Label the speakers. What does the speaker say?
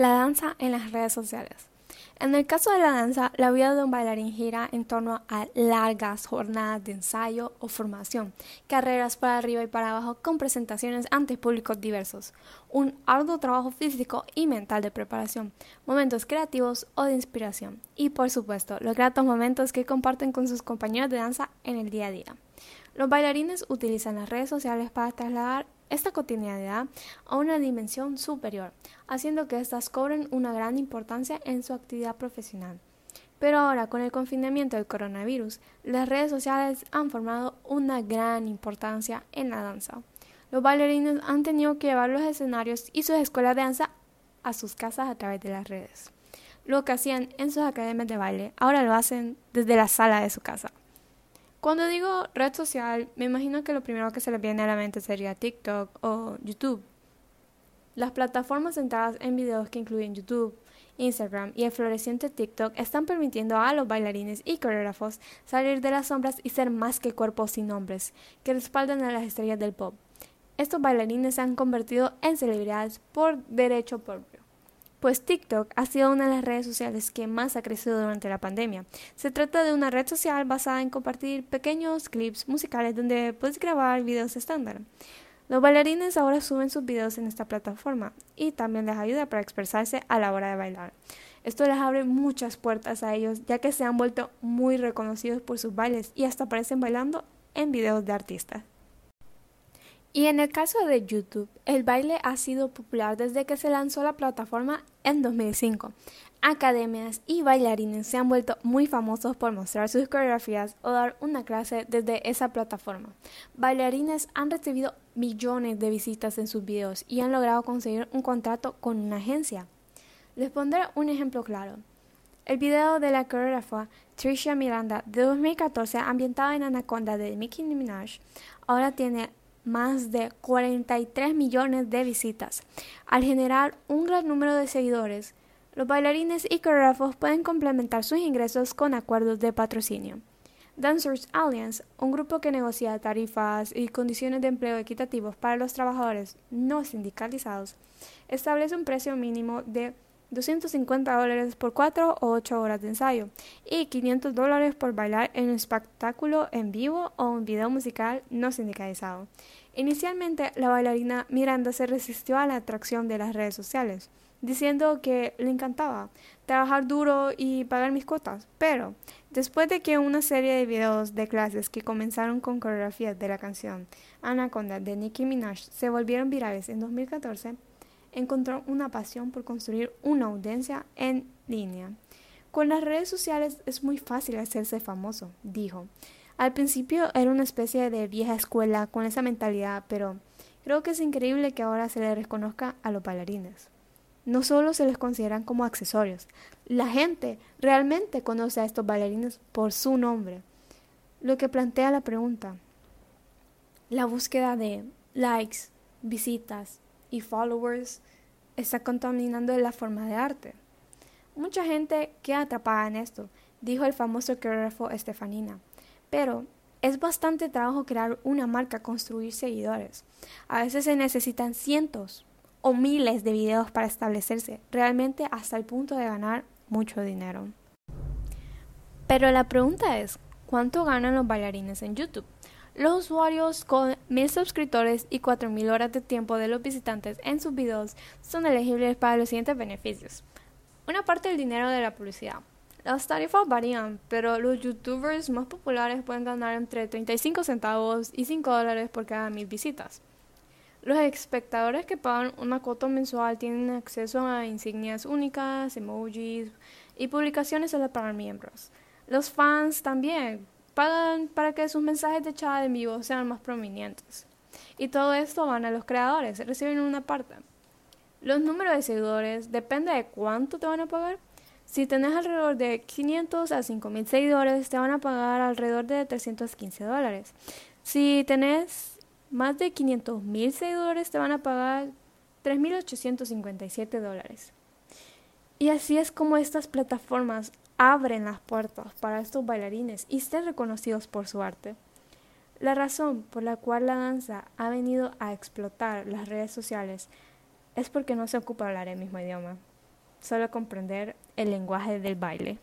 Speaker 1: La danza en las redes sociales. En el caso de la danza, la vida de un bailarín gira en torno a largas jornadas de ensayo o formación, carreras para arriba y para abajo con presentaciones ante públicos diversos, un arduo trabajo físico y mental de preparación, momentos creativos o de inspiración y, por supuesto, los gratos momentos que comparten con sus compañeros de danza en el día a día. Los bailarines utilizan las redes sociales para trasladar esta cotidianidad a una dimensión superior, haciendo que éstas cobren una gran importancia en su actividad profesional. Pero ahora, con el confinamiento del coronavirus, las redes sociales han formado una gran importancia en la danza. Los bailarines han tenido que llevar los escenarios y sus escuelas de danza a sus casas a través de las redes. Lo que hacían en sus academias de baile, ahora lo hacen desde la sala de su casa. Cuando digo red social, me imagino que lo primero que se les viene a la mente sería TikTok o YouTube. Las plataformas centradas en videos que incluyen YouTube, Instagram y el floreciente TikTok están permitiendo a los bailarines y coreógrafos salir de las sombras y ser más que cuerpos sin nombres, que respaldan a las estrellas del pop. Estos bailarines se han convertido en celebridades por derecho propio pues TikTok ha sido una de las redes sociales que más ha crecido durante la pandemia. Se trata de una red social basada en compartir pequeños clips musicales donde puedes grabar videos estándar. Los bailarines ahora suben sus videos en esta plataforma y también les ayuda para expresarse a la hora de bailar. Esto les abre muchas puertas a ellos ya que se han vuelto muy reconocidos por sus bailes y hasta aparecen bailando en videos de artistas. Y en el caso de YouTube, el baile ha sido popular desde que se lanzó la plataforma en 2005. Academias y bailarines se han vuelto muy famosos por mostrar sus coreografías o dar una clase desde esa plataforma. Bailarines han recibido millones de visitas en sus videos y han logrado conseguir un contrato con una agencia. Les pondré un ejemplo claro. El video de la coreógrafa Tricia Miranda de 2014 ambientado en Anaconda de Nicki Minaj ahora tiene más de 43 millones de visitas. Al generar un gran número de seguidores, los bailarines y coreógrafos pueden complementar sus ingresos con acuerdos de patrocinio. Dancers Alliance, un grupo que negocia tarifas y condiciones de empleo equitativos para los trabajadores no sindicalizados, establece un precio mínimo de 250 dólares por 4 o 8 horas de ensayo y 500 dólares por bailar en un espectáculo en vivo o un video musical no sindicalizado. Inicialmente, la bailarina Miranda se resistió a la atracción de las redes sociales, diciendo que le encantaba trabajar duro y pagar mis cuotas, pero después de que una serie de videos de clases que comenzaron con coreografías de la canción Anaconda de Nicki Minaj se volvieron virales en 2014, encontró una pasión por construir una audiencia en línea. Con las redes sociales es muy fácil hacerse famoso, dijo. Al principio era una especie de vieja escuela con esa mentalidad, pero creo que es increíble que ahora se le reconozca a los bailarines. No solo se les consideran como accesorios, la gente realmente conoce a estos bailarines por su nombre. Lo que plantea la pregunta, la búsqueda de likes, visitas, y followers está contaminando la forma de arte. Mucha gente queda atrapada en esto, dijo el famoso coreógrafo Estefanina. Pero es bastante trabajo crear una marca, construir seguidores. A veces se necesitan cientos o miles de videos para establecerse, realmente hasta el punto de ganar mucho dinero. Pero la pregunta es, ¿cuánto ganan los bailarines en YouTube? Los usuarios con mil suscriptores y 4.000 horas de tiempo de los visitantes en sus videos son elegibles para los siguientes beneficios. Una parte del dinero de la publicidad. Las tarifas varían, pero los youtubers más populares pueden ganar entre 35 centavos y 5 dólares por cada mil visitas. Los espectadores que pagan una cuota mensual tienen acceso a insignias únicas, emojis y publicaciones solo para miembros. Los fans también pagan para que sus mensajes de chat en vivo sean más prominentes. Y todo esto van a los creadores, reciben una parte. Los números de seguidores depende de cuánto te van a pagar. Si tenés alrededor de 500 a 5000 seguidores, te van a pagar alrededor de 315 dólares. Si tenés más de 500 mil seguidores, te van a pagar 3.857 dólares. Y así es como estas plataformas abren las puertas para estos bailarines y ser reconocidos por su arte. La razón por la cual la danza ha venido a explotar las redes sociales es porque no se ocupa hablar el mismo idioma. solo comprender el lenguaje del baile.